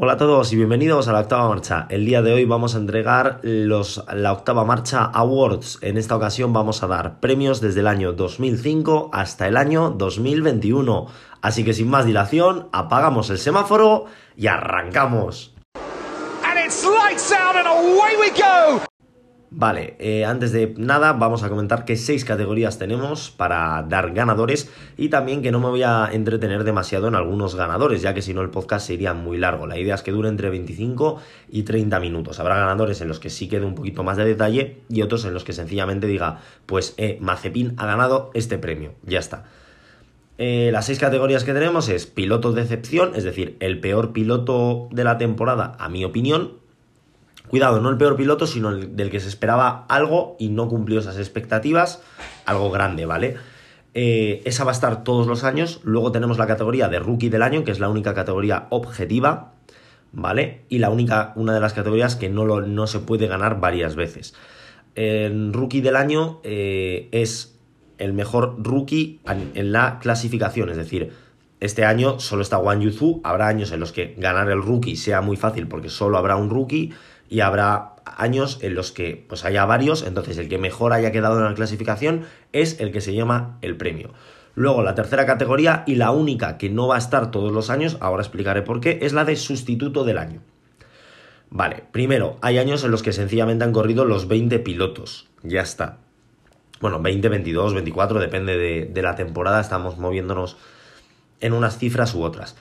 Hola a todos y bienvenidos a la octava marcha. El día de hoy vamos a entregar los, la octava marcha Awards. En esta ocasión vamos a dar premios desde el año 2005 hasta el año 2021. Así que sin más dilación, apagamos el semáforo y arrancamos. Vale, eh, antes de nada vamos a comentar que seis categorías tenemos para dar ganadores y también que no me voy a entretener demasiado en algunos ganadores, ya que si no el podcast sería muy largo. La idea es que dure entre 25 y 30 minutos. Habrá ganadores en los que sí quede un poquito más de detalle y otros en los que sencillamente diga, pues eh, Mazepin ha ganado este premio, ya está. Eh, las seis categorías que tenemos es piloto de excepción, es decir, el peor piloto de la temporada, a mi opinión, Cuidado, no el peor piloto, sino el del que se esperaba algo y no cumplió esas expectativas, algo grande, ¿vale? Eh, esa va a estar todos los años. Luego tenemos la categoría de rookie del año, que es la única categoría objetiva, ¿vale? Y la única, una de las categorías que no, lo, no se puede ganar varias veces. El rookie del año eh, es el mejor rookie en la clasificación, es decir, este año solo está Wang Yuzu, habrá años en los que ganar el rookie sea muy fácil porque solo habrá un rookie y habrá años en los que pues haya varios, entonces el que mejor haya quedado en la clasificación es el que se llama el premio. Luego la tercera categoría y la única que no va a estar todos los años, ahora explicaré por qué, es la de sustituto del año. Vale, primero, hay años en los que sencillamente han corrido los 20 pilotos, ya está. Bueno, 20, 22, 24, depende de, de la temporada, estamos moviéndonos en unas cifras u otras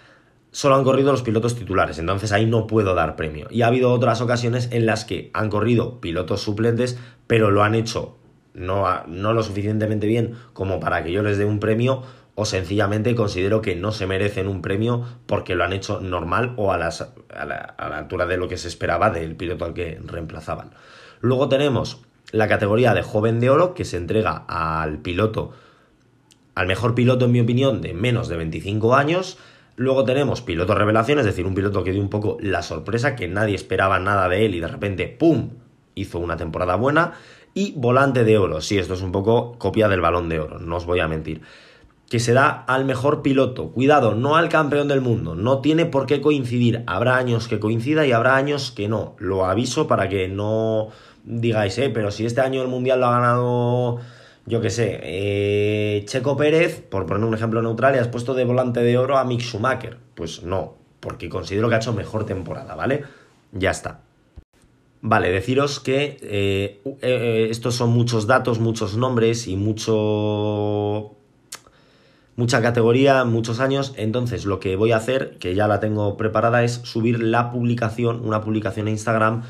solo han corrido los pilotos titulares, entonces ahí no puedo dar premio. Y ha habido otras ocasiones en las que han corrido pilotos suplentes, pero lo han hecho no, no lo suficientemente bien como para que yo les dé un premio o sencillamente considero que no se merecen un premio porque lo han hecho normal o a, las, a, la, a, la, altura de lo que se esperaba del piloto al que reemplazaban. Luego tenemos la categoría de joven de oro que se entrega al piloto, al mejor piloto en mi opinión de menos de 25 años Luego tenemos piloto revelación, es decir, un piloto que dio un poco la sorpresa, que nadie esperaba nada de él y de repente, ¡pum!, hizo una temporada buena. Y volante de oro, sí, esto es un poco copia del balón de oro, no os voy a mentir. Que se da al mejor piloto. Cuidado, no al campeón del mundo. No tiene por qué coincidir. Habrá años que coincida y habrá años que no. Lo aviso para que no digáis, eh, pero si este año el mundial lo ha ganado yo qué sé, eh, Checo Pérez, por poner un ejemplo neutral, y has puesto de volante de oro a Mick Schumacher. Pues no, porque considero que ha hecho mejor temporada, ¿vale? Ya está. Vale, deciros que eh, eh, estos son muchos datos, muchos nombres y mucho mucha categoría, muchos años. Entonces, lo que voy a hacer, que ya la tengo preparada, es subir la publicación, una publicación en Instagram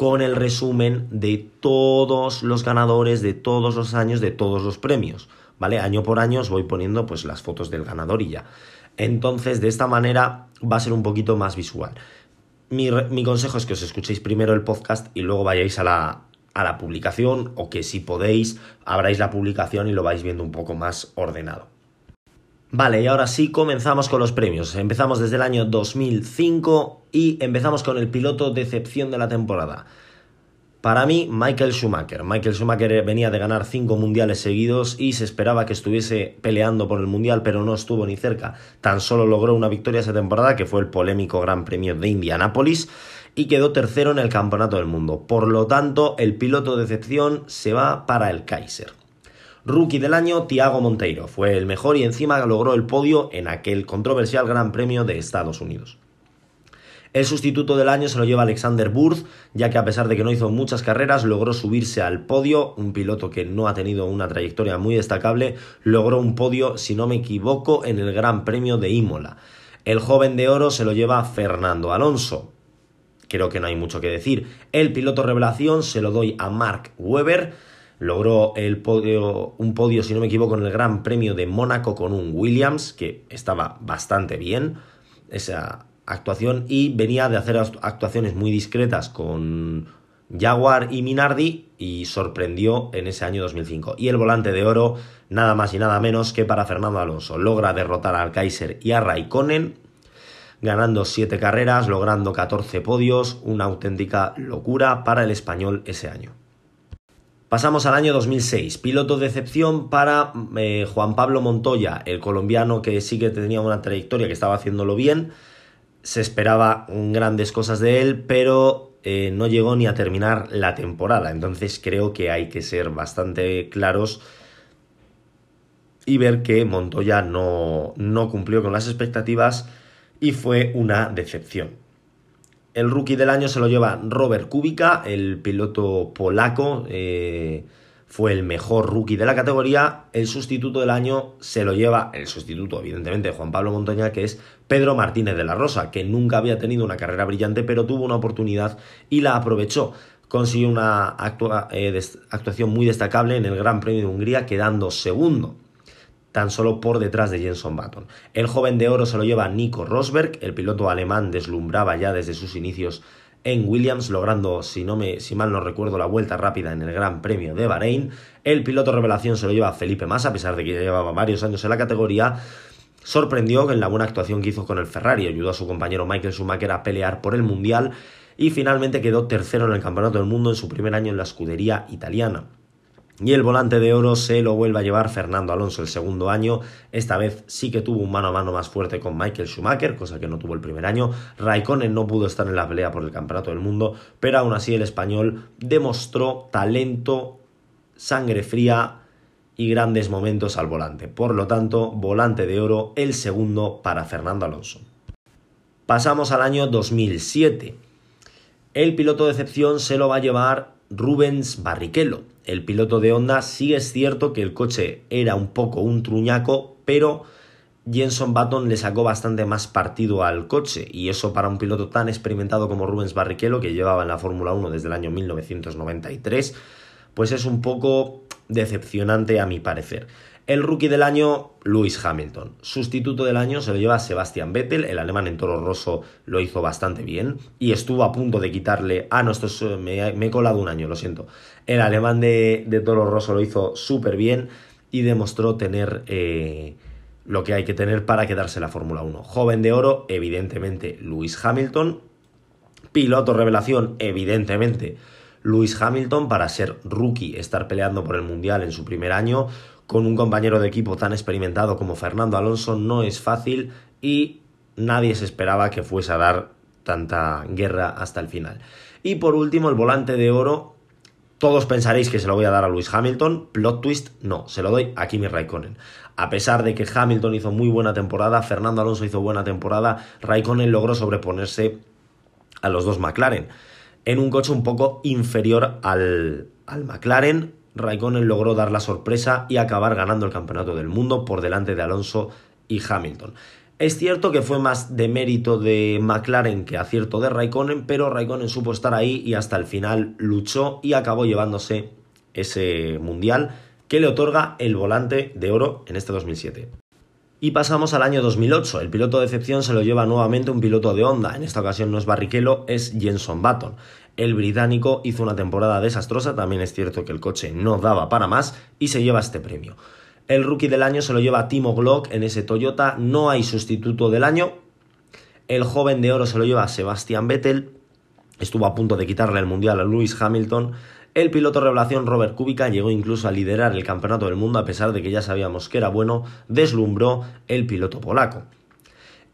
con el resumen de todos los ganadores de todos los años de todos los premios, ¿vale? Año por año os voy poniendo pues las fotos del ganador y ya. Entonces, de esta manera va a ser un poquito más visual. Mi, consejo es que os escuchéis primero el podcast y luego vayáis a la, a la publicación o que si podéis abráis la publicación y lo vais viendo un poco más ordenado. Vale, y ahora sí comenzamos con los premios. Empezamos desde el año 2005 y empezamos con el piloto decepción de la temporada. Para mí, Michael Schumacher. Michael Schumacher venía de ganar cinco mundiales seguidos y se esperaba que estuviese peleando por el mundial, pero no estuvo ni cerca. Tan solo logró una victoria esa temporada, que fue el polémico Gran Premio de Indianápolis, y quedó tercero en el Campeonato del Mundo. Por lo tanto, el piloto de decepción se va para el Kaiser. Rookie del año, Tiago Monteiro. Fue el mejor y encima logró el podio en aquel controversial Gran Premio de Estados Unidos. El sustituto del año se lo lleva Alexander Burth, ya que a pesar de que no hizo muchas carreras, logró subirse al podio, un piloto que no ha tenido una trayectoria muy destacable, logró un podio, si no me equivoco, en el Gran Premio de Imola. El joven de oro se lo lleva Fernando Alonso. Creo que no hay mucho que decir. El piloto revelación se lo doy a Mark Webber, logró el podio, un podio, si no me equivoco, en el Gran Premio de Mónaco con un Williams, que estaba bastante bien esa actuación, y venía de hacer actuaciones muy discretas con Jaguar y Minardi y sorprendió en ese año 2005. Y el volante de oro, nada más y nada menos que para Fernando Alonso, logra derrotar al Kaiser y a Raikkonen, ganando 7 carreras, logrando 14 podios, una auténtica locura para el español ese año. Pasamos al año 2006. Piloto de excepción para eh, Juan Pablo Montoya, el colombiano que sí que tenía una trayectoria, que estaba haciéndolo bien. se esperaba grandes cosas de él, pero eh, no llegó ni a terminar la temporada. Entonces creo que hay que ser bastante claros y ver que Montoya no, no cumplió con las expectativas y fue una decepción. El rookie del año se lo lleva Robert Kubica, el piloto polaco. Eh, fue el mejor rookie de la categoría. El sustituto del año se lo lleva, el sustituto, evidentemente, de Juan Pablo Montoña, que es Pedro Martínez de la Rosa, que nunca había tenido una carrera brillante, pero tuvo una oportunidad y la aprovechó. Consiguió una eh, actuación muy destacable en el Gran Premio de Hungría, quedando segundo tan solo por detrás de Jenson Button. El joven de oro se lo lleva Nico Rosberg, el piloto alemán deslumbraba ya desde sus inicios en Williams, logrando, si, no me, si mal no recuerdo, la vuelta rápida en el Gran Premio de Bahrein. El piloto revelación se lo lleva Felipe Massa, a pesar de que ya llevaba varios años en la categoría. Sorprendió en la buena actuación que hizo con el Ferrari, ayudó a su compañero Michael Schumacher a pelear por el Mundial y finalmente quedó tercero en el Campeonato del Mundo en su primer año en la escudería italiana. Y el volante de oro se lo vuelve a llevar Fernando Alonso el segundo año. Esta vez sí que tuvo un mano a mano más fuerte con Michael Schumacher, cosa que no tuvo el primer año. Raikkonen no pudo estar en la pelea por el campeonato del mundo, pero aún así el español demostró talento, sangre fría y grandes momentos al volante. Por lo tanto, volante de oro, el segundo para Fernando Alonso. Pasamos al año 2007. El piloto de excepción se lo va a llevar Rubens Barrichello el piloto de Honda, sí es cierto que el coche era un poco un truñaco, pero Jenson Button le sacó bastante más partido al coche y eso para un piloto tan experimentado como Rubens Barrichello, que llevaba en la Fórmula 1 desde el año 1993, pues es un poco decepcionante a mi parecer. El rookie del año, Lewis Hamilton. Sustituto del año se lo lleva Sebastian Vettel. El alemán en Toro Rosso lo hizo bastante bien. Y estuvo a punto de quitarle. Ah, no, esto me, he colado un año, lo siento. El alemán de, Toro Rosso lo hizo súper bien y demostró tener eh, lo que hay que tener para quedarse la Fórmula 1. Joven de oro, evidentemente, Lewis Hamilton. Piloto revelación, evidentemente. Lewis Hamilton para ser rookie, estar peleando por el Mundial en su primer año, con un compañero de equipo tan experimentado como Fernando Alonso no es fácil y nadie se esperaba que fuese a dar tanta guerra hasta el final. Y por último, el volante de oro. Todos pensaréis que se lo voy a dar a Lewis Hamilton. Plot twist, no, se lo doy a Kimi Raikkonen. A pesar de que Hamilton hizo muy buena temporada, Fernando Alonso hizo buena temporada, Raikkonen logró sobreponerse a los dos McLaren. En un coche un poco inferior al, al McLaren, Raikkonen logró dar la sorpresa y acabar ganando el campeonato del mundo por delante de Alonso y Hamilton. Es cierto que fue más de mérito de McLaren que acierto de Raikkonen, pero Raikkonen supo estar ahí y hasta el final luchó y acabó llevándose ese mundial que le otorga el volante de oro en este 2007. Y pasamos al año 2008. El piloto de excepción se lo lleva nuevamente un piloto de Honda. En esta ocasión no es Barrichello, es Jenson Button. El británico hizo una temporada desastrosa, también es cierto que el coche no daba para más y se lleva este premio. El rookie del año se lo lleva Timo Glock en ese Toyota, no hay sustituto del año. El joven de oro se lo lleva Sebastian Vettel, estuvo a punto de quitarle el mundial a Lewis Hamilton. El piloto revelación Robert Kubica llegó incluso a liderar el campeonato del mundo a pesar de que ya sabíamos que era bueno, deslumbró el piloto polaco.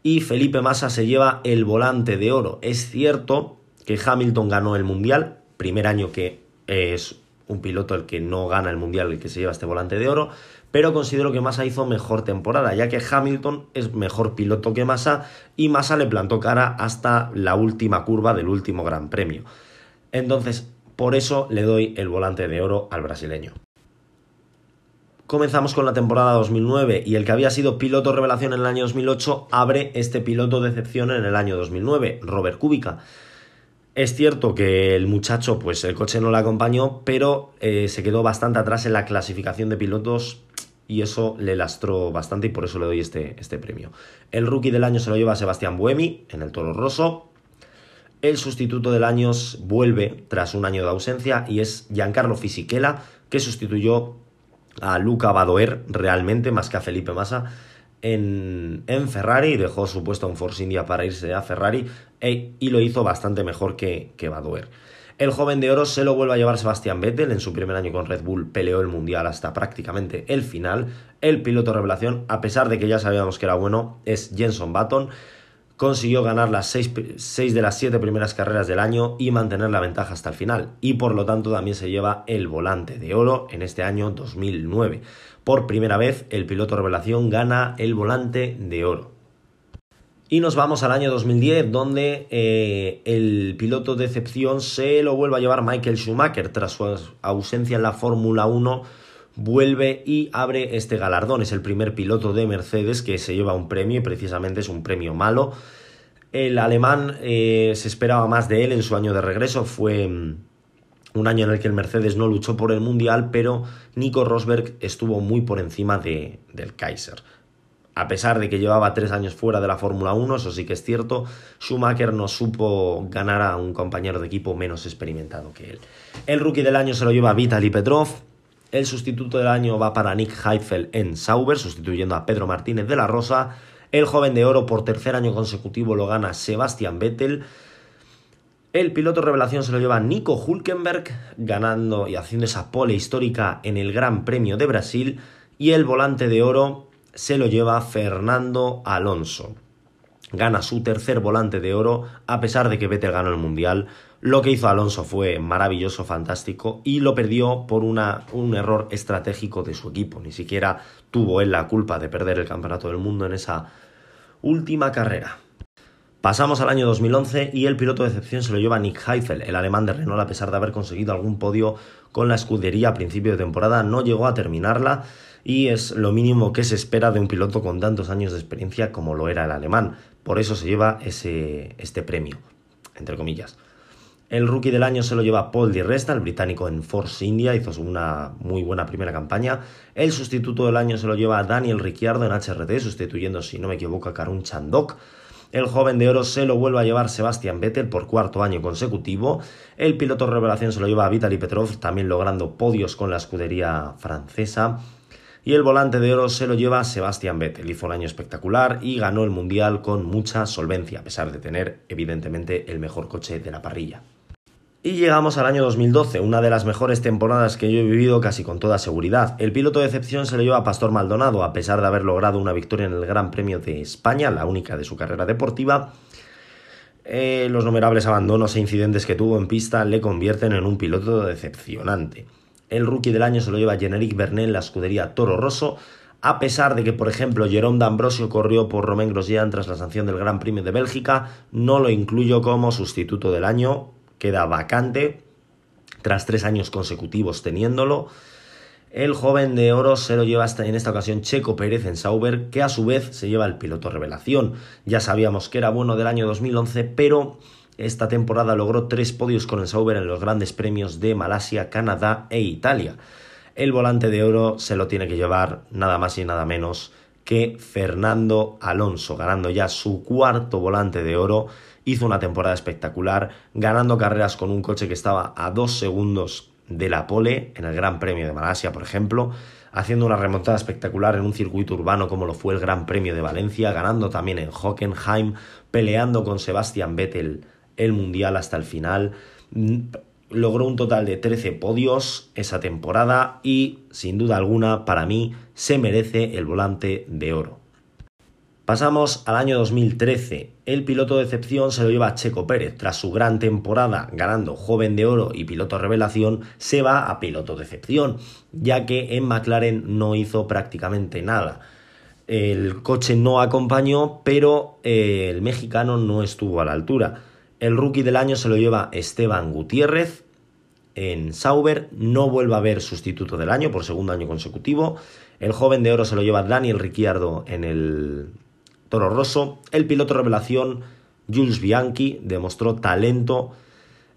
Y Felipe Massa se lleva el volante de oro. Es cierto que Hamilton ganó el Mundial, primer año que es un piloto el que no gana el Mundial, el que se lleva este volante de oro, pero considero que Massa hizo mejor temporada, ya que Hamilton es mejor piloto que Massa y Massa le plantó cara hasta la última curva del último Gran Premio. Entonces, por eso le doy el volante de oro al brasileño. Comenzamos con la temporada 2009 y el que había sido piloto revelación en el año 2008 abre este piloto de excepción en el año 2009, Robert Kubica. Es cierto que el muchacho, pues el coche no le acompañó, pero eh, se quedó bastante atrás en la clasificación de pilotos y eso le lastró bastante y por eso le doy este, este premio. El rookie del año se lo lleva Sebastián Buemi en el Toro Rosso. El sustituto del año vuelve tras un año de ausencia y es Giancarlo Fisichella, que sustituyó a Luca Badoer realmente más que a Felipe Massa en, en Ferrari, dejó su puesto en Force India para irse a Ferrari e, y lo hizo bastante mejor que, que Badoer. El joven de oro se lo vuelve a llevar Sebastián Vettel. En su primer año con Red Bull peleó el mundial hasta prácticamente el final. El piloto revelación, a pesar de que ya sabíamos que era bueno, es Jenson Button. consiguió ganar las 6 de las 7 primeras carreras del año y mantener la ventaja hasta el final. Y por lo tanto también se lleva el volante de oro en este año 2009. Por primera vez el piloto revelación gana el volante de oro. Y nos vamos al año 2010, donde eh, el piloto de excepción se lo vuelve a llevar Michael Schumacher tras su ausencia en la Fórmula 1 vuelve y abre este galardón. Es el primer piloto de Mercedes que se lleva un premio y precisamente es un premio malo. El alemán eh, se esperaba más de él en su año de regreso. Fue mm, un año en el que el Mercedes no luchó por el Mundial, pero Nico Rosberg estuvo muy por encima de, del Kaiser. A pesar de que llevaba tres años fuera de la Fórmula 1, eso sí que es cierto, Schumacher no supo ganar a un compañero de equipo menos experimentado que él. El rookie del año se lo lleva Vitaly Petrov, el sustituto del año va para Nick Heidfeld en Sauber, sustituyendo a Pedro Martínez de la Rosa. El joven de oro por tercer año consecutivo lo gana Sebastian Vettel. El piloto revelación se lo lleva Nico Hulkenberg, ganando y haciendo esa pole histórica en el Gran Premio de Brasil. Y el volante de oro se lo lleva Fernando Alonso. Gana su tercer volante de oro, a pesar de que Vettel ganó el Mundial. Lo que hizo Alonso fue maravilloso, fantástico y lo perdió por una, un error estratégico de su equipo. Ni siquiera tuvo él la culpa de perder el Campeonato del Mundo en esa última carrera. Pasamos al año 2011 y el piloto de excepción se lo lleva Nick Heifel, el alemán de Renault, a pesar de haber conseguido algún podio con la escudería a principio de temporada, no llegó a terminarla y es lo mínimo que se espera de un piloto con tantos años de experiencia como lo era el alemán. Por eso se lleva ese, este premio, entre comillas. El rookie del año se lo lleva Paul Di Resta, el británico en Force India, hizo una muy buena primera campaña. El sustituto del año se lo lleva Daniel Ricciardo en HRT, sustituyendo, si no me equivoco, a Karun Chandok. El joven de oro se lo vuelve a llevar Sebastian Vettel por cuarto año consecutivo. El piloto revelación se lo lleva a Vitaly Petrov, también logrando podios con la escudería francesa. Y el volante de oro se lo lleva Sebastian Vettel. Hizo un año espectacular y ganó el mundial con mucha solvencia, a pesar de tener, evidentemente, el mejor coche de la parrilla. Y llegamos al año 2012, una de las mejores temporadas que yo he vivido casi con toda seguridad. El piloto de excepción se lo lleva a Pastor Maldonado, a pesar de haber logrado una victoria en el Gran Premio de España, la única de su carrera deportiva. Eh, los numerables abandonos e incidentes que tuvo en pista le convierten en un piloto decepcionante. El rookie del año se lo lleva Generic Bernet en la escudería Toro Rosso, a pesar de que, por ejemplo, Jerome D'Ambrosio corrió por Romain Grosjean tras la sanción del Gran Premio de Bélgica, no lo incluyo como sustituto del año, queda vacante tras tres años consecutivos teniéndolo. El joven de oro se lo lleva hasta en esta ocasión Checo Pérez en Sauber, que a su vez se lleva el piloto revelación. Ya sabíamos que era bueno del año 2011, pero esta temporada logró tres podios con el Sauber en los grandes premios de Malasia, Canadá e Italia. El volante de oro se lo tiene que llevar nada más y nada menos que Fernando Alonso, ganando ya su cuarto volante de oro hizo una temporada espectacular, ganando carreras con un coche que estaba a dos segundos de la pole en el Gran Premio de Malasia, por ejemplo, haciendo una remontada espectacular en un circuito urbano como lo fue el Gran Premio de Valencia, ganando también en Hockenheim, peleando con Sebastian Vettel el Mundial hasta el final. Logró un total de 13 podios esa temporada y, sin duda alguna, para mí, se merece el volante de oro. Pasamos al año 2013. El piloto de excepción se lo lleva Checo Pérez. Tras su gran temporada ganando joven de oro y piloto revelación, se va a piloto de excepción, ya que en McLaren no hizo prácticamente nada. El coche no acompañó, pero eh, el mexicano no estuvo a la altura. El rookie del año se lo lleva Esteban Gutiérrez en Sauber. No vuelve a haber sustituto del año por segundo año consecutivo. El joven de oro se lo lleva Daniel Ricciardo en el Toro Rosso, el piloto revelación Jules Bianchi demostró talento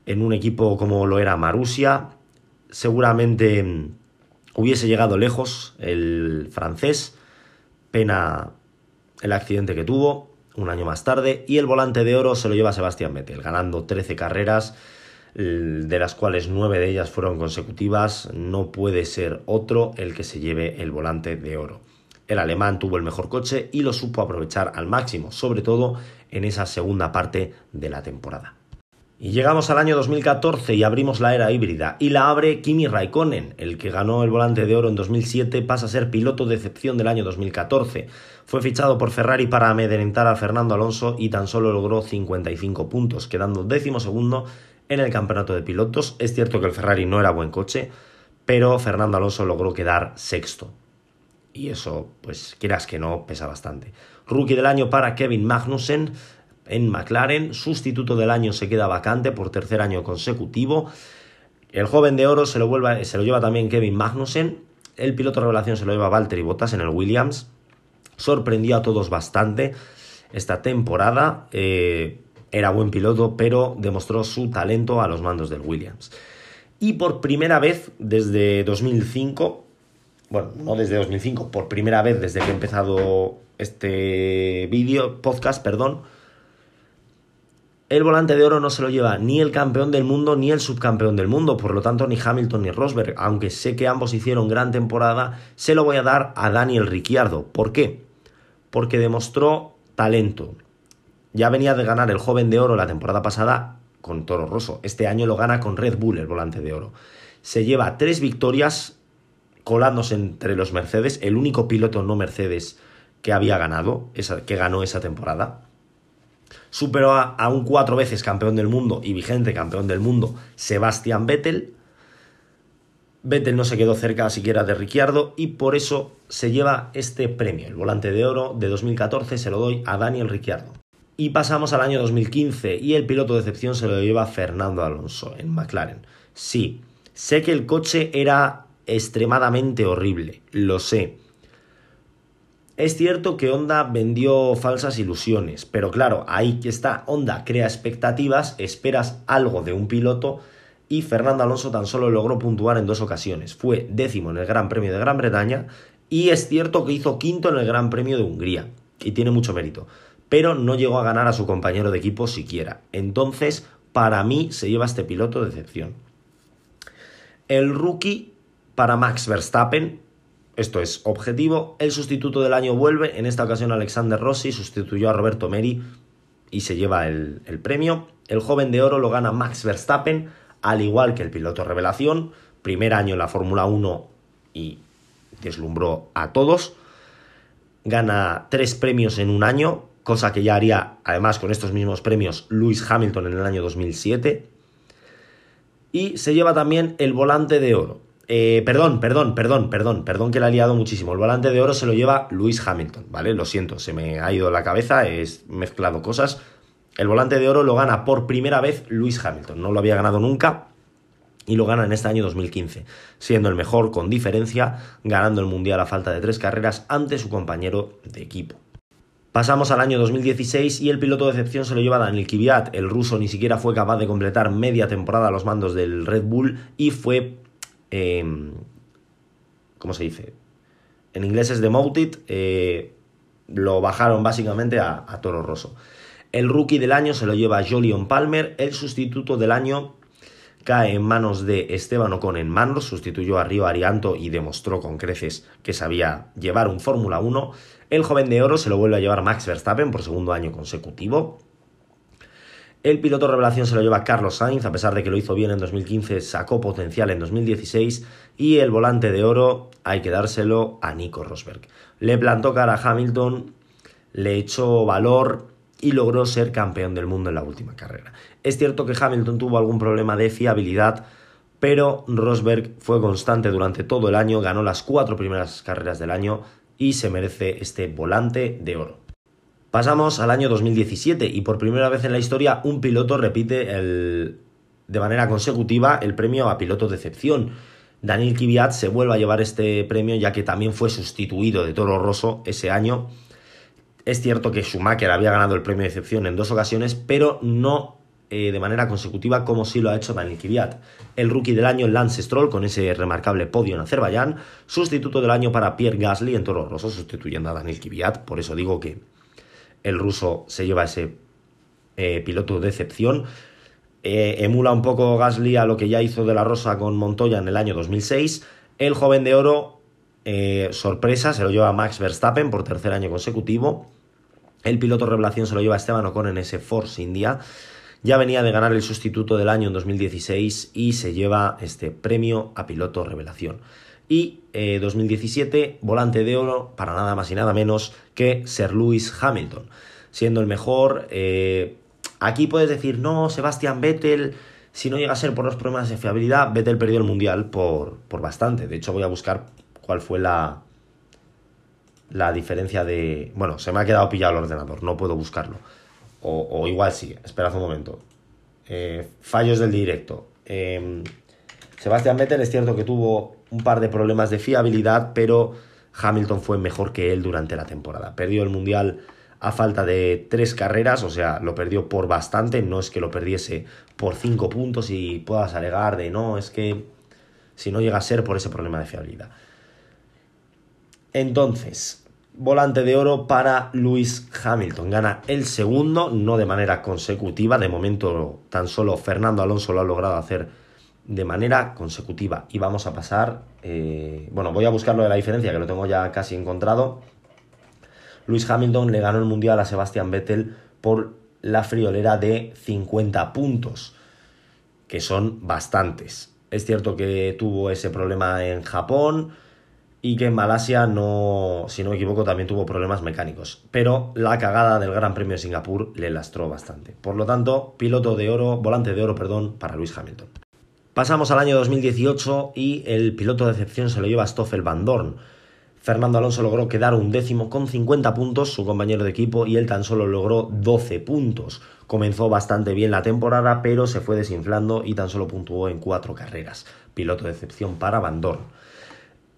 en un equipo como lo era Marussia. Seguramente mm, hubiese llegado lejos el francés. Pena el accidente que tuvo un año más tarde. Y el volante de oro se lo lleva Sebastián Vettel, ganando 13 carreras, de las cuales 9 de ellas fueron consecutivas. No puede ser otro el que se lleve el volante de oro. El alemán tuvo el mejor coche y lo supo aprovechar al máximo, sobre todo en esa segunda parte de la temporada. Y llegamos al año 2014 y abrimos la era híbrida. Y la abre Kimi Raikkonen, el que ganó el volante de oro en 2007, pasa a ser piloto de excepción del año 2014. Fue fichado por Ferrari para amedrentar a Fernando Alonso y tan solo logró 55 puntos, quedando décimo segundo en el campeonato de pilotos. Es cierto que el Ferrari no era buen coche, pero Fernando Alonso logró quedar sexto. Y eso, pues quieras que no, pesa bastante. Rookie del año para Kevin Magnussen en McLaren. Sustituto del año se queda vacante por tercer año consecutivo. El joven de oro se lo, se lo lleva también Kevin Magnussen. El piloto revelación se lo lleva Valtteri Bottas en el Williams. Sorprendió a todos bastante esta temporada. Eh, era buen piloto, pero demostró su talento a los mandos del Williams. Y por primera vez desde 2005, bueno, no desde 2005, por primera vez desde que he empezado este vídeo, podcast, perdón, el volante de oro no se lo lleva ni el campeón del mundo ni el subcampeón del mundo, por lo tanto ni Hamilton ni Rosberg, aunque sé que ambos hicieron gran temporada, se lo voy a dar a Daniel Ricciardo. ¿Por qué? Porque demostró talento. Ya venía de ganar el joven de oro la temporada pasada con Toro Rosso. Este año lo gana con Red Bull el volante de oro. Se lleva tres victorias colándose entre los Mercedes, el único piloto no Mercedes que había ganado, que ganó esa temporada superó a, un cuatro veces campeón del mundo y vigente campeón del mundo, Sebastian Vettel. Vettel no se quedó cerca siquiera de Ricciardo y por eso se lleva este premio. El volante de oro de 2014 se lo doy a Daniel Ricciardo. Y pasamos al año 2015 y el piloto de excepción se lo lleva Fernando Alonso en McLaren. Sí, sé que el coche era extremadamente horrible, lo sé. Es cierto que Honda vendió falsas ilusiones, pero claro, ahí que está, Honda crea expectativas, esperas algo de un piloto y Fernando Alonso tan solo logró puntuar en dos ocasiones. Fue décimo en el Gran Premio de Gran Bretaña y es cierto que hizo quinto en el Gran Premio de Hungría y tiene mucho mérito, pero no llegó a ganar a su compañero de equipo siquiera. Entonces, para mí se lleva este piloto de. El rookie para Max Verstappen esto es objetivo. El sustituto del año vuelve. En esta ocasión Alexander Rossi sustituyó a Roberto Meri y se lleva el, premio. El joven de oro lo gana Max Verstappen, al igual que el piloto revelación. Primer año en la Fórmula 1 y deslumbró a todos. Gana tres premios en un año, cosa que ya haría además con estos mismos premios Lewis Hamilton en el año 2007. Y se lleva también el volante de oro. Eh, perdón, perdón, perdón, perdón, perdón que la he liado muchísimo. El volante de oro se lo lleva Lewis Hamilton, ¿vale? Lo siento, se me ha ido la cabeza, he mezclado cosas. El volante de oro lo gana por primera vez Lewis Hamilton, no lo había ganado nunca y lo gana en este año 2015, siendo el mejor con diferencia, ganando el Mundial a falta de tres carreras ante su compañero de equipo. Pasamos al año 2016 y el piloto de excepción se lo lleva Daniel Kvyat. El ruso ni siquiera fue capaz de completar media temporada a los mandos del Red Bull y fue Em, ¿cómo se dice? En inglés es demoted, eh, lo bajaron básicamente a, Toro Rosso. El rookie del año se lo lleva Jolion Palmer, el sustituto del año cae en manos de Esteban Ocon en manos, sustituyó a Río Arianto y demostró con creces que sabía llevar un Fórmula 1. El joven de oro se lo vuelve a llevar Max Verstappen por segundo año consecutivo. El piloto revelación se lo lleva Carlos Sainz, a pesar de que lo hizo bien en 2015, sacó potencial en 2016 y el volante de oro hay que dárselo a Nico Rosberg. Le plantó cara a Hamilton, le echó valor y logró ser campeón del mundo en la última carrera. Es cierto que Hamilton tuvo algún problema de fiabilidad, pero Rosberg fue constante durante todo el año, ganó las cuatro primeras carreras del año y se merece este volante de oro. Pasamos al año 2017 y por primera vez en la historia un piloto repite el, de manera consecutiva el premio a piloto de excepción. Daniel Kvyat se vuelve a llevar este premio ya que también fue sustituido de Toro Rosso ese año. Es cierto que Schumacher había ganado el premio de excepción en dos ocasiones, pero no eh, de manera consecutiva como sí lo ha hecho Daniel Kvyat. El rookie del año Lance Stroll con ese remarcable podio en Azerbaiyán, sustituto del año para Pierre Gasly en Toro Rosso sustituyendo a Daniel Kvyat, por eso digo que el ruso se lleva ese eh, piloto de excepción. Eh, emula un poco Gasly a lo que ya hizo de la Rosa con Montoya en el año 2006. El joven de oro, eh, sorpresa, se lo lleva Max Verstappen por tercer año consecutivo. El piloto revelación se lo lleva Esteban Ocon en ese Force India. Ya venía de ganar el sustituto del año en 2016 y se lleva este premio a piloto revelación. Y 2017, eh, volante de oro para nada más y nada menos que Sir Lewis Hamilton, siendo el mejor. Eh, aquí puedes decir, no, Sebastian Vettel, si no llega a ser por los problemas de fiabilidad, Vettel perdió el mundial por, por bastante. De hecho, voy a buscar cuál fue la, la diferencia de... Bueno, se me ha quedado pillado el ordenador, no puedo buscarlo. O, igual sí, esperad un momento. Eh, fallos del directo. Eh, Sebastian Vettel es cierto que tuvo un par de problemas de fiabilidad, pero Hamilton fue mejor que él durante la temporada. Perdió el Mundial a falta de tres carreras, o sea, lo perdió por bastante, no es que lo perdiese por cinco puntos y puedas alegar de no, es que si no llega a ser por ese problema de fiabilidad. Entonces, volante de oro para Lewis Hamilton. Gana el segundo, no de manera consecutiva, de momento tan solo Fernando Alonso lo ha logrado hacer de manera consecutiva. Y vamos a pasar, eh, bueno, voy a buscar lo de la diferencia, que lo tengo ya casi encontrado. Luis Hamilton le ganó el Mundial a Sebastian Vettel por la friolera de 50 puntos, que son bastantes. Es cierto que tuvo ese problema en Japón y que en Malasia no, si no me equivoco, también tuvo problemas mecánicos. Pero la cagada del Gran Premio de Singapur le lastró bastante. Por lo tanto, piloto de oro, volante de oro, perdón, para Luis Hamilton. Pasamos al año 2018 y el piloto de excepción se lo lleva Stoffel Van Dorn. Fernando Alonso logró quedar un décimo con 50 puntos, su compañero de equipo, y él tan solo logró 12 puntos. Comenzó bastante bien la temporada, pero se fue desinflando y tan solo puntuó en cuatro carreras. Piloto de excepción para Van Dorn.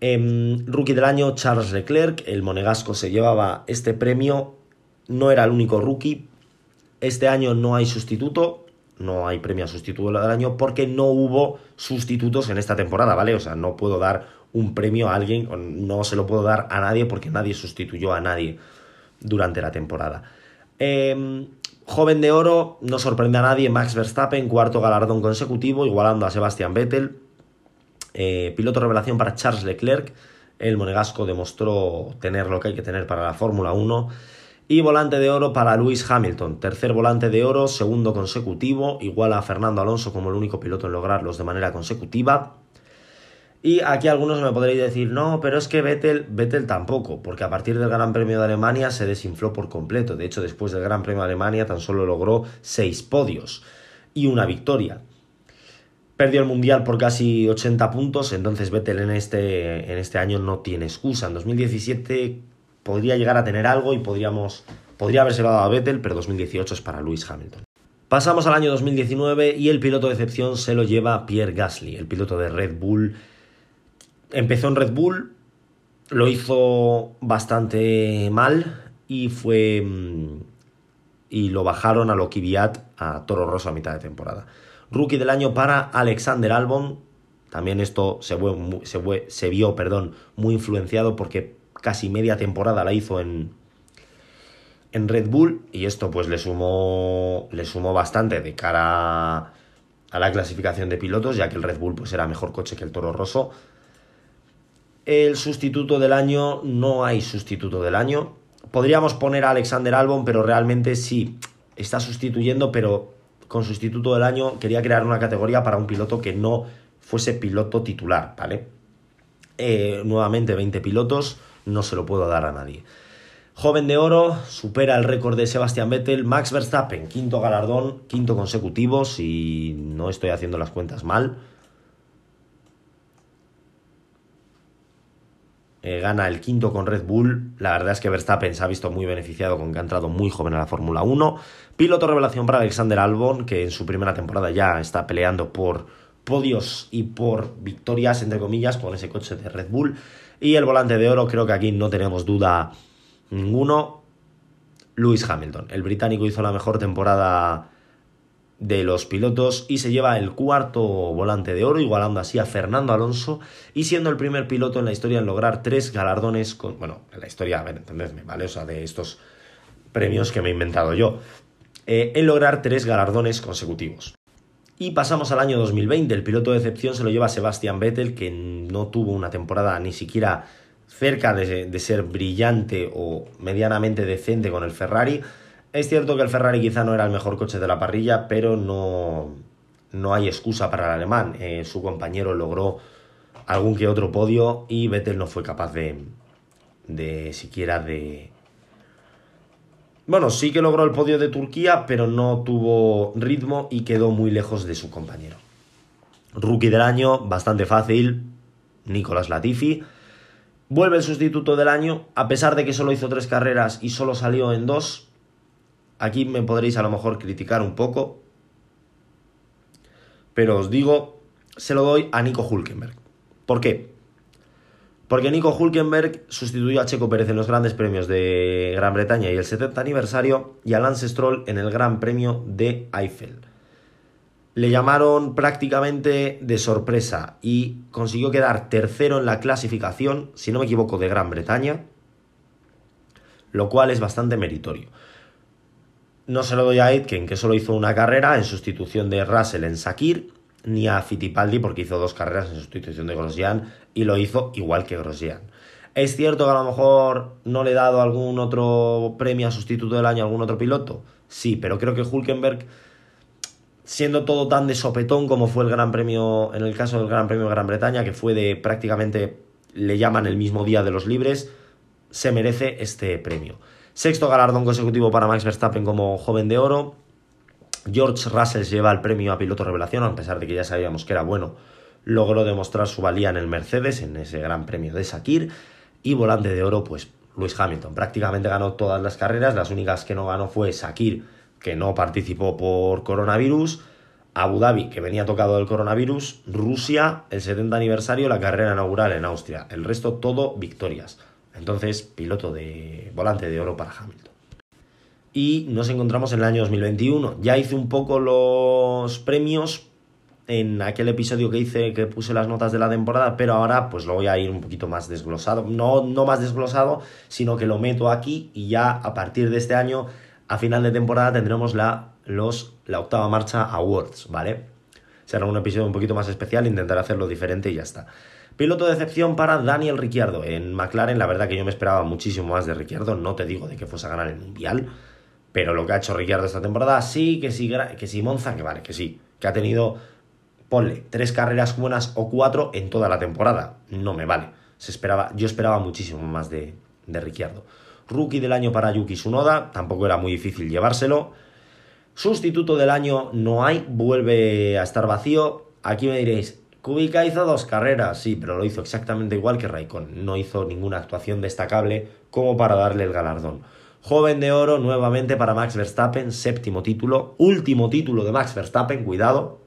Em, rookie del año, Charles Leclerc, el monegasco se llevaba este premio, no era el único rookie. Este año no hay sustituto, no hay premio a sustituto del año porque no hubo sustitutos en esta temporada, ¿vale? O sea, no puedo dar un premio a alguien, no se lo puedo dar a nadie porque nadie sustituyó a nadie durante la temporada. Em, joven de oro, no sorprende a nadie, Max Verstappen, cuarto galardón consecutivo, igualando a Sebastian Vettel. Eh, piloto revelación para Charles Leclerc, el monegasco demostró tener lo que hay que tener para la Fórmula 1. Y volante de oro para Lewis Hamilton, tercer volante de oro, segundo consecutivo, igual a Fernando Alonso como el único piloto en lograrlos de manera consecutiva. Y aquí algunos me podréis decir, no, pero es que Vettel, Vettel tampoco, porque a partir del Gran Premio de Alemania se desinfló por completo. De hecho, después del Gran Premio de Alemania tan solo logró seis podios y una victoria. Perdió el Mundial por casi 80 puntos, entonces Vettel en este, en este año no tiene excusa. En 2017 podría llegar a tener algo y podríamos, podría haberse dado a Vettel, pero 2018 es para Lewis Hamilton. Pasamos al año 2019 y el piloto de excepción se lo lleva Pierre Gasly, el piloto de Red Bull. Empezó en Red Bull, lo hizo bastante mal y fue mm, y lo bajaron a lo a Toro Rosso a mitad de temporada. Rookie del año para Alexander Albon. También esto se, se, se vio perdón, muy influenciado porque casi media temporada la hizo en, en Red Bull y esto pues le sumó, le sumó bastante de cara a la clasificación de pilotos, ya que el Red Bull pues era mejor coche que el Toro Rosso. El sustituto del año, no hay sustituto del año. Podríamos poner a Alexander Albon, pero realmente sí, está sustituyendo, pero con sustituto del año quería crear una categoría para un piloto que no fuese piloto titular, ¿vale? Eh, nuevamente 20 pilotos, no se lo puedo dar a nadie. Joven de oro, supera el récord de Sebastian Vettel, Max Verstappen, quinto galardón, quinto consecutivo, si no estoy haciendo las cuentas mal. Eh, gana el quinto con Red Bull. La verdad es que Verstappen se ha visto muy beneficiado con que ha entrado muy joven a la Fórmula 1. Piloto revelación para Alexander Albon, que en su primera temporada ya está peleando por podios y por victorias, entre comillas, con ese coche de Red Bull. Y el volante de oro, creo que aquí no tenemos duda ninguno. Lewis Hamilton. El británico hizo la mejor temporada de los pilotos y se lleva el cuarto volante de oro, igualando así a Fernando Alonso y siendo el primer piloto en la historia en lograr tres galardones, con, bueno, en la historia, a ver, entendedme, ¿vale? O sea, de estos premios que me he inventado yo, eh, en lograr tres galardones consecutivos. Y pasamos al año 2020. El piloto de excepción se lo lleva Sebastian Vettel, que no tuvo una temporada ni siquiera cerca de, ser brillante o medianamente decente con el Ferrari. Es cierto que el Ferrari quizá no era el mejor coche de la parrilla, pero no, no hay excusa para el alemán. Eh, su compañero logró algún que otro podio y Vettel no fue capaz de, de siquiera de... Bueno, sí que logró el podio de Turquía, pero no tuvo ritmo y quedó muy lejos de su compañero. Rookie del año, bastante fácil, Nicolás Latifi. Vuelve el sustituto del año, a pesar de que solo hizo tres carreras y solo salió en dos. Aquí me podréis a lo mejor criticar un poco, pero os digo, se lo doy a Nico Hulkenberg. ¿Por qué? Porque Nico Hulkenberg sustituyó a Checo Pérez en los grandes premios de Gran Bretaña y el 70 aniversario y a Lance Stroll en el Gran Premio de Eiffel. Le llamaron prácticamente de sorpresa y consiguió quedar tercero en la clasificación, si no me equivoco, de Gran Bretaña, lo cual es bastante meritorio. No se lo doy a Aitken, que solo hizo una carrera en sustitución de Russell en Sakir, ni a Fittipaldi, porque hizo dos carreras en sustitución de Grosjean y lo hizo igual que Grosjean. Es cierto que a lo mejor no le he dado algún otro premio a sustituto del año a algún otro piloto. Sí, pero creo que Hulkenberg, siendo todo tan de sopetón como fue el Gran Premio, en el caso del Gran Premio de Gran Bretaña, que fue de prácticamente, le llaman el mismo día de los libres, se merece este premio. Sexto galardón consecutivo para Max Verstappen como joven de oro. George Russell se lleva el premio a piloto revelación, a pesar de que ya sabíamos que era bueno. Logró demostrar su valía en el Mercedes, en ese gran premio de Sakir. Y volante de oro, pues Lewis Hamilton. Prácticamente ganó todas las carreras. Las únicas que no ganó fue Sakir, que no participó por coronavirus. Abu Dhabi, que venía tocado del coronavirus. Rusia, el 70 aniversario, la carrera inaugural en Austria. El resto todo victorias. Entonces, piloto de volante de oro para Hamilton. Y nos encontramos en el año 2021. Ya hice un poco los premios en aquel episodio que hice, que puse las notas de la temporada, pero ahora pues lo voy a ir un poquito más desglosado. No, no más desglosado, sino que lo meto aquí y ya a partir de este año, a final de temporada, tendremos la, los, la octava marcha Awards, ¿vale? Será un episodio un poquito más especial, intentaré hacerlo diferente y ya está. Piloto de excepción para Daniel Ricciardo. En McLaren, la verdad que yo me esperaba muchísimo más de Ricciardo. No te digo de que fuese a ganar el Mundial, pero lo que ha hecho Ricciardo esta temporada, sí, que sí, que sí, Monza, que vale, que sí. Que ha tenido, ponle, tres carreras buenas o cuatro en toda la temporada. No me vale. Se esperaba, yo esperaba muchísimo más de, de Ricciardo. Rookie del año para Yuki Tsunoda, tampoco era muy difícil llevárselo. Sustituto del año no hay, vuelve a estar vacío. Aquí me diréis, Kubica hizo dos carreras, sí, pero lo hizo exactamente igual que Raikkonen. No hizo ninguna actuación destacable como para darle el galardón. Joven de oro nuevamente para Max Verstappen, séptimo título, último título de Max Verstappen, cuidado.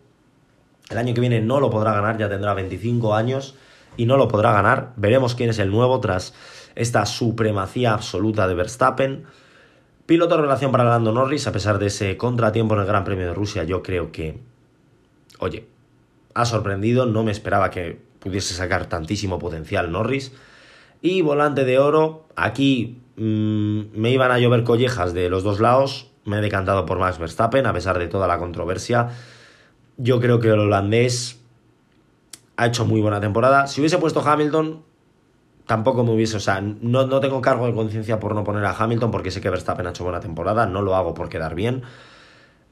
El año que viene no lo podrá ganar, ya tendrá 25 años y no lo podrá ganar. Veremos quién es el nuevo tras esta supremacía absoluta de Verstappen. Piloto de relación para Lando Norris, a pesar de ese contratiempo en el Gran Premio de Rusia, yo creo que, oye, ha sorprendido, no me esperaba que pudiese sacar tantísimo potencial Norris. Y volante de oro, aquí mmm, me iban a llover collejas de los dos lados, me he decantado por Max Verstappen a pesar de toda la controversia. Yo creo que el holandés ha hecho muy buena temporada. Si hubiese puesto Hamilton, tampoco me hubiese, o sea, no, no tengo cargo de conciencia por no poner a Hamilton porque sé que Verstappen ha hecho buena temporada, no lo hago por quedar bien.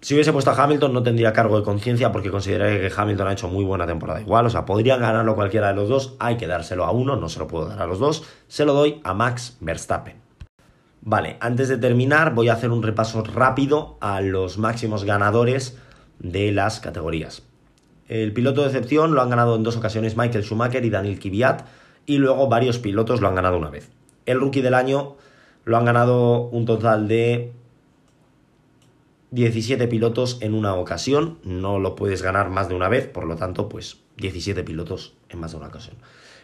Si hubiese puesto a Hamilton no tendría cargo de conciencia porque consideraría que Hamilton ha hecho muy buena temporada igual. O sea, podrían ganarlo cualquiera de los dos. Hay que dárselo a uno, no se lo puedo dar a los dos. Se lo doy a Max Verstappen. Vale, antes de terminar voy a hacer un repaso rápido a los máximos ganadores de las categorías. El piloto de excepción lo han ganado en dos ocasiones Michael Schumacher y Daniel Kvyat y luego varios pilotos lo han ganado una vez. El rookie del año lo han ganado un total de 17 pilotos en una ocasión, no lo puedes ganar más de una vez, por lo tanto, pues 17 pilotos en más de una ocasión.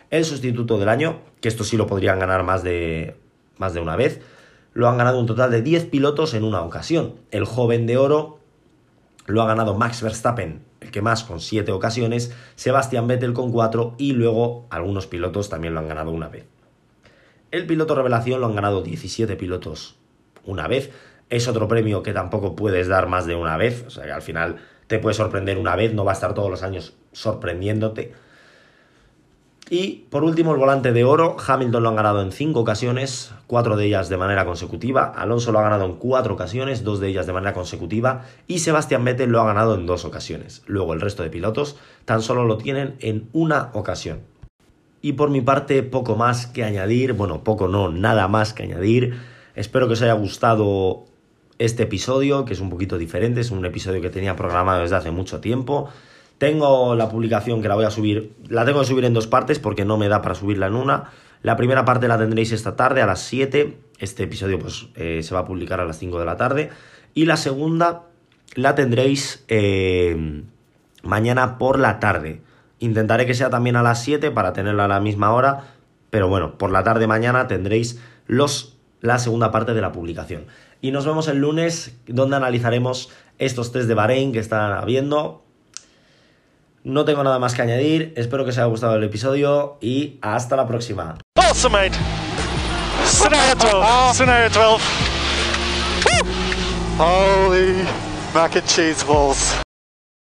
El sustituto del año, que esto sí lo podrían ganar más de, más de una vez, lo han ganado un total de 10 pilotos en una ocasión. El joven de oro lo ha ganado Max Verstappen, el que más con 7 ocasiones, Sebastian Vettel con 4 y luego algunos pilotos también lo han ganado una vez. El piloto revelación lo han ganado 17 pilotos una vez, es otro premio que tampoco puedes dar más de una vez, o sea que al final te puede sorprender una vez, no va a estar todos los años sorprendiéndote. Y por último, el volante de oro. Hamilton lo han ganado en cinco ocasiones, cuatro de ellas de manera consecutiva. Alonso lo ha ganado en cuatro ocasiones, dos de ellas de manera consecutiva. Y Sebastián Vettel lo ha ganado en dos ocasiones. Luego el resto de pilotos tan solo lo tienen en una ocasión. Y por mi parte, poco más que añadir. Bueno, poco no, nada más que añadir. Espero que os haya gustado este episodio, que es un poquito diferente. Es un episodio que tenía programado desde hace mucho tiempo. Tengo la publicación que la voy a subir, la tengo que subir en dos partes porque no me da para subirla en una. La primera parte la tendréis esta tarde a las 7. Este episodio pues eh, se va a publicar a las 5 de la tarde. Y la segunda la tendréis eh, mañana por la tarde. Intentaré que sea también a las 7 para tenerla a la misma hora. Pero bueno, por la tarde mañana tendréis los, la segunda parte de la publicación. Y nos vemos el lunes donde analizaremos estos test de Bahrein que están habiendo no tengo nada más que añadir, espero que os haya gustado el episodio y hasta la próxima. Awesome, mate. Scenario 12. Scenario 12. Holy mac and cheese balls.